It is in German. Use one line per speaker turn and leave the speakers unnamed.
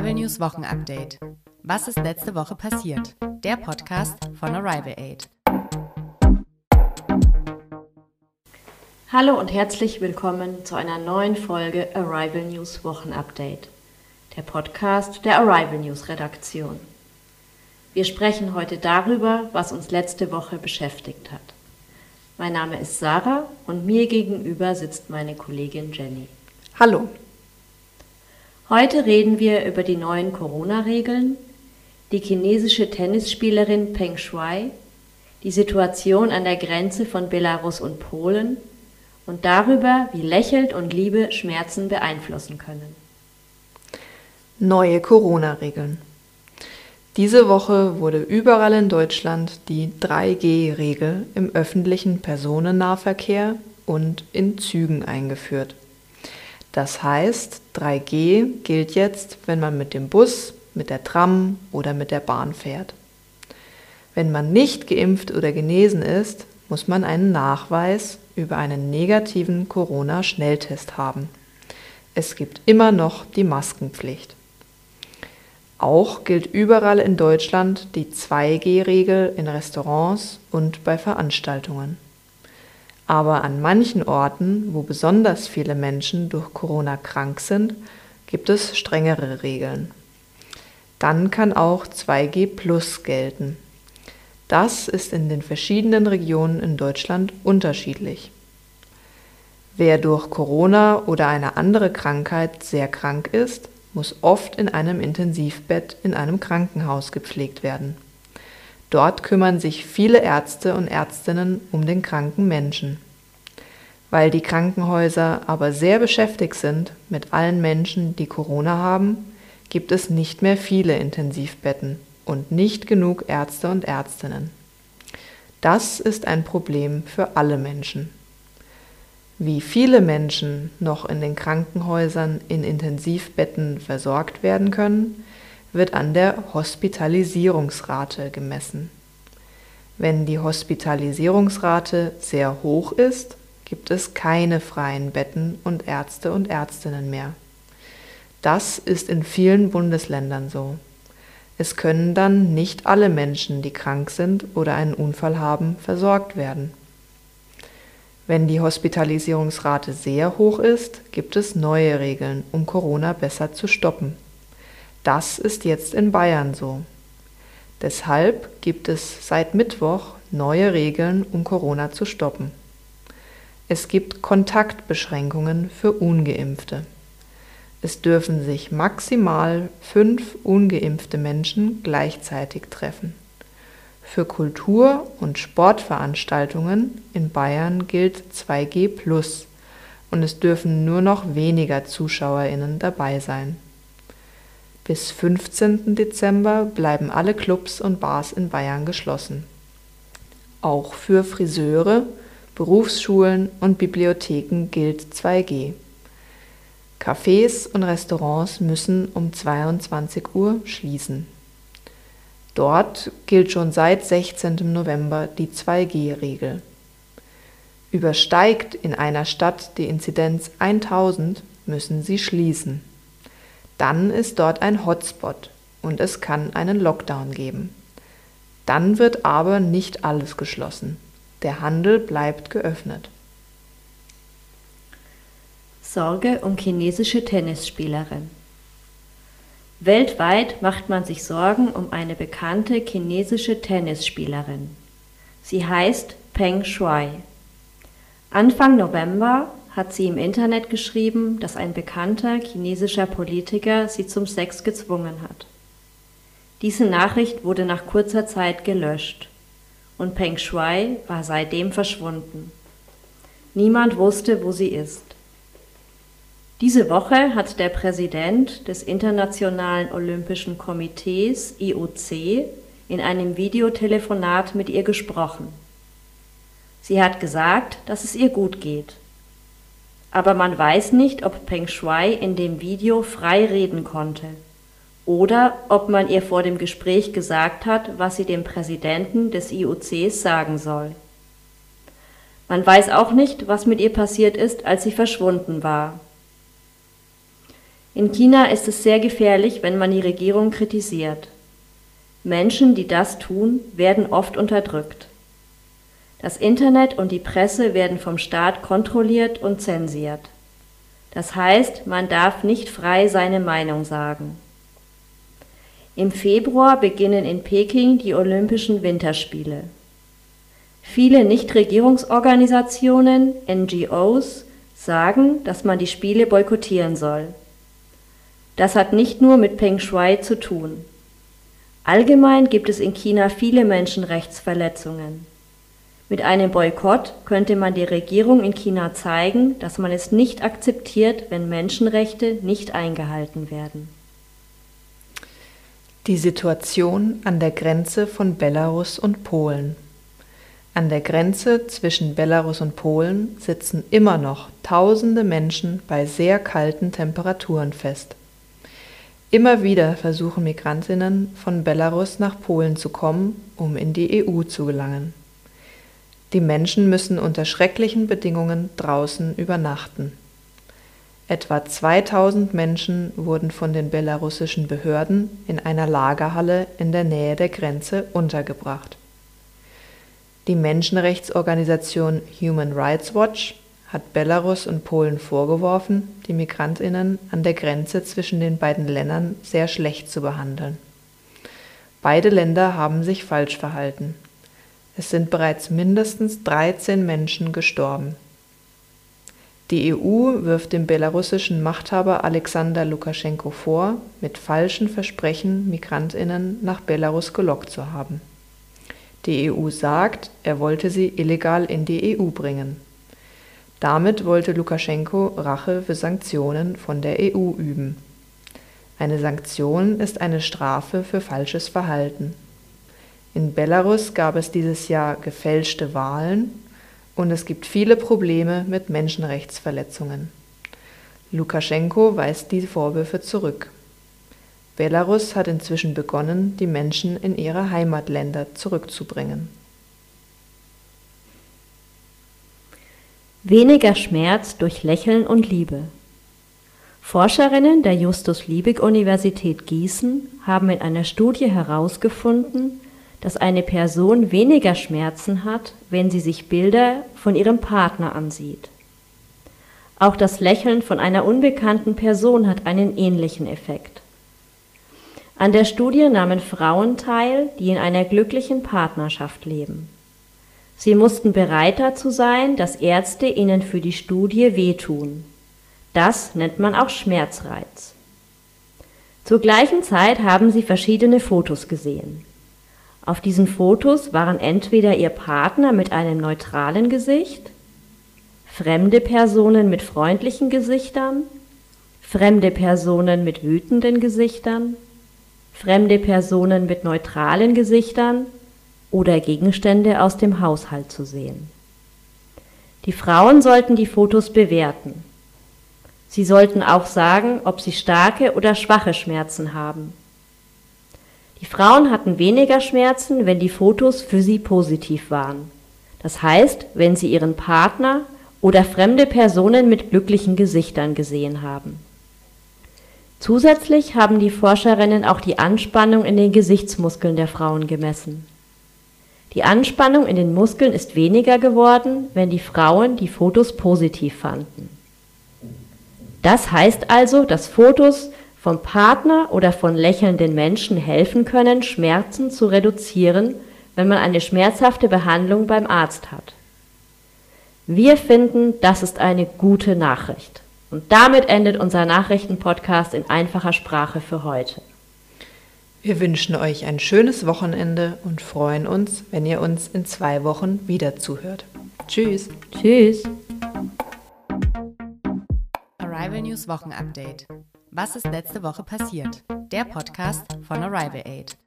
Arrival News Wochenupdate. Was ist letzte Woche passiert? Der Podcast von Arrival Aid.
Hallo und herzlich willkommen zu einer neuen Folge Arrival News Wochenupdate. Der Podcast der Arrival News Redaktion. Wir sprechen heute darüber, was uns letzte Woche beschäftigt hat. Mein Name ist Sarah und mir gegenüber sitzt meine Kollegin Jenny.
Hallo.
Heute reden wir über die neuen Corona-Regeln, die chinesische Tennisspielerin Peng Shuai, die Situation an der Grenze von Belarus und Polen und darüber, wie Lächelt und Liebe Schmerzen beeinflussen können.
Neue Corona-Regeln. Diese Woche wurde überall in Deutschland die 3G-Regel im öffentlichen Personennahverkehr und in Zügen eingeführt. Das heißt, 3G gilt jetzt, wenn man mit dem Bus, mit der Tram oder mit der Bahn fährt. Wenn man nicht geimpft oder genesen ist, muss man einen Nachweis über einen negativen Corona-Schnelltest haben. Es gibt immer noch die Maskenpflicht. Auch gilt überall in Deutschland die 2G-Regel in Restaurants und bei Veranstaltungen. Aber an manchen Orten, wo besonders viele Menschen durch Corona krank sind, gibt es strengere Regeln. Dann kann auch 2G Plus gelten. Das ist in den verschiedenen Regionen in Deutschland unterschiedlich. Wer durch Corona oder eine andere Krankheit sehr krank ist, muss oft in einem Intensivbett in einem Krankenhaus gepflegt werden. Dort kümmern sich viele Ärzte und Ärztinnen um den kranken Menschen. Weil die Krankenhäuser aber sehr beschäftigt sind mit allen Menschen, die Corona haben, gibt es nicht mehr viele Intensivbetten und nicht genug Ärzte und Ärztinnen. Das ist ein Problem für alle Menschen. Wie viele Menschen noch in den Krankenhäusern in Intensivbetten versorgt werden können, wird an der Hospitalisierungsrate gemessen. Wenn die Hospitalisierungsrate sehr hoch ist, gibt es keine freien Betten und Ärzte und Ärztinnen mehr. Das ist in vielen Bundesländern so. Es können dann nicht alle Menschen, die krank sind oder einen Unfall haben, versorgt werden. Wenn die Hospitalisierungsrate sehr hoch ist, gibt es neue Regeln, um Corona besser zu stoppen. Das ist jetzt in Bayern so. Deshalb gibt es seit Mittwoch neue Regeln, um Corona zu stoppen. Es gibt Kontaktbeschränkungen für ungeimpfte. Es dürfen sich maximal fünf ungeimpfte Menschen gleichzeitig treffen. Für Kultur- und Sportveranstaltungen in Bayern gilt 2G und es dürfen nur noch weniger Zuschauerinnen dabei sein. Bis 15. Dezember bleiben alle Clubs und Bars in Bayern geschlossen. Auch für Friseure, Berufsschulen und Bibliotheken gilt 2G. Cafés und Restaurants müssen um 22 Uhr schließen. Dort gilt schon seit 16. November die 2G-Regel. Übersteigt in einer Stadt die Inzidenz 1000, müssen sie schließen dann ist dort ein Hotspot und es kann einen Lockdown geben. Dann wird aber nicht alles geschlossen. Der Handel bleibt geöffnet.
Sorge um chinesische Tennisspielerin. Weltweit macht man sich Sorgen um eine bekannte chinesische Tennisspielerin. Sie heißt Peng Shuai. Anfang November hat sie im Internet geschrieben, dass ein bekannter chinesischer Politiker sie zum Sex gezwungen hat. Diese Nachricht wurde nach kurzer Zeit gelöscht und Peng Shuai war seitdem verschwunden. Niemand wusste, wo sie ist. Diese Woche hat der Präsident des Internationalen Olympischen Komitees IOC in einem Videotelefonat mit ihr gesprochen. Sie hat gesagt, dass es ihr gut geht aber man weiß nicht, ob Peng Shuai in dem Video frei reden konnte oder ob man ihr vor dem Gespräch gesagt hat, was sie dem Präsidenten des IOCs sagen soll. Man weiß auch nicht, was mit ihr passiert ist, als sie verschwunden war. In China ist es sehr gefährlich, wenn man die Regierung kritisiert. Menschen, die das tun, werden oft unterdrückt. Das Internet und die Presse werden vom Staat kontrolliert und zensiert. Das heißt, man darf nicht frei seine Meinung sagen. Im Februar beginnen in Peking die Olympischen Winterspiele. Viele Nichtregierungsorganisationen, NGOs, sagen, dass man die Spiele boykottieren soll. Das hat nicht nur mit Peng Shui zu tun. Allgemein gibt es in China viele Menschenrechtsverletzungen. Mit einem Boykott könnte man der Regierung in China zeigen, dass man es nicht akzeptiert, wenn Menschenrechte nicht eingehalten werden.
Die Situation an der Grenze von Belarus und Polen. An der Grenze zwischen Belarus und Polen sitzen immer noch tausende Menschen bei sehr kalten Temperaturen fest. Immer wieder versuchen Migrantinnen von Belarus nach Polen zu kommen, um in die EU zu gelangen. Die Menschen müssen unter schrecklichen Bedingungen draußen übernachten. Etwa 2000 Menschen wurden von den belarussischen Behörden in einer Lagerhalle in der Nähe der Grenze untergebracht. Die Menschenrechtsorganisation Human Rights Watch hat Belarus und Polen vorgeworfen, die Migrantinnen an der Grenze zwischen den beiden Ländern sehr schlecht zu behandeln. Beide Länder haben sich falsch verhalten. Es sind bereits mindestens 13 Menschen gestorben. Die EU wirft dem belarussischen Machthaber Alexander Lukaschenko vor, mit falschen Versprechen Migrantinnen nach Belarus gelockt zu haben. Die EU sagt, er wollte sie illegal in die EU bringen. Damit wollte Lukaschenko Rache für Sanktionen von der EU üben. Eine Sanktion ist eine Strafe für falsches Verhalten. In Belarus gab es dieses Jahr gefälschte Wahlen und es gibt viele Probleme mit Menschenrechtsverletzungen. Lukaschenko weist die Vorwürfe zurück. Belarus hat inzwischen begonnen, die Menschen in ihre Heimatländer zurückzubringen.
Weniger Schmerz durch Lächeln und Liebe. Forscherinnen der Justus-Liebig-Universität Gießen haben in einer Studie herausgefunden, dass eine Person weniger Schmerzen hat, wenn sie sich Bilder von ihrem Partner ansieht. Auch das Lächeln von einer unbekannten Person hat einen ähnlichen Effekt. An der Studie nahmen Frauen teil, die in einer glücklichen Partnerschaft leben. Sie mussten bereit dazu sein, dass Ärzte ihnen für die Studie wehtun. Das nennt man auch Schmerzreiz. Zur gleichen Zeit haben sie verschiedene Fotos gesehen. Auf diesen Fotos waren entweder ihr Partner mit einem neutralen Gesicht, fremde Personen mit freundlichen Gesichtern, fremde Personen mit wütenden Gesichtern, fremde Personen mit neutralen Gesichtern oder Gegenstände aus dem Haushalt zu sehen. Die Frauen sollten die Fotos bewerten. Sie sollten auch sagen, ob sie starke oder schwache Schmerzen haben. Die Frauen hatten weniger Schmerzen, wenn die Fotos für sie positiv waren. Das heißt, wenn sie ihren Partner oder fremde Personen mit glücklichen Gesichtern gesehen haben. Zusätzlich haben die Forscherinnen auch die Anspannung in den Gesichtsmuskeln der Frauen gemessen. Die Anspannung in den Muskeln ist weniger geworden, wenn die Frauen die Fotos positiv fanden. Das heißt also, dass Fotos vom Partner oder von lächelnden Menschen helfen können, Schmerzen zu reduzieren, wenn man eine schmerzhafte Behandlung beim Arzt hat. Wir finden, das ist eine gute Nachricht. Und damit endet unser Nachrichtenpodcast in einfacher Sprache für heute.
Wir wünschen euch ein schönes Wochenende und freuen uns, wenn ihr uns in zwei Wochen wieder zuhört. Tschüss.
Tschüss.
Arrival News Wochenupdate. Was ist letzte Woche passiert? Der Podcast von Arrival Aid.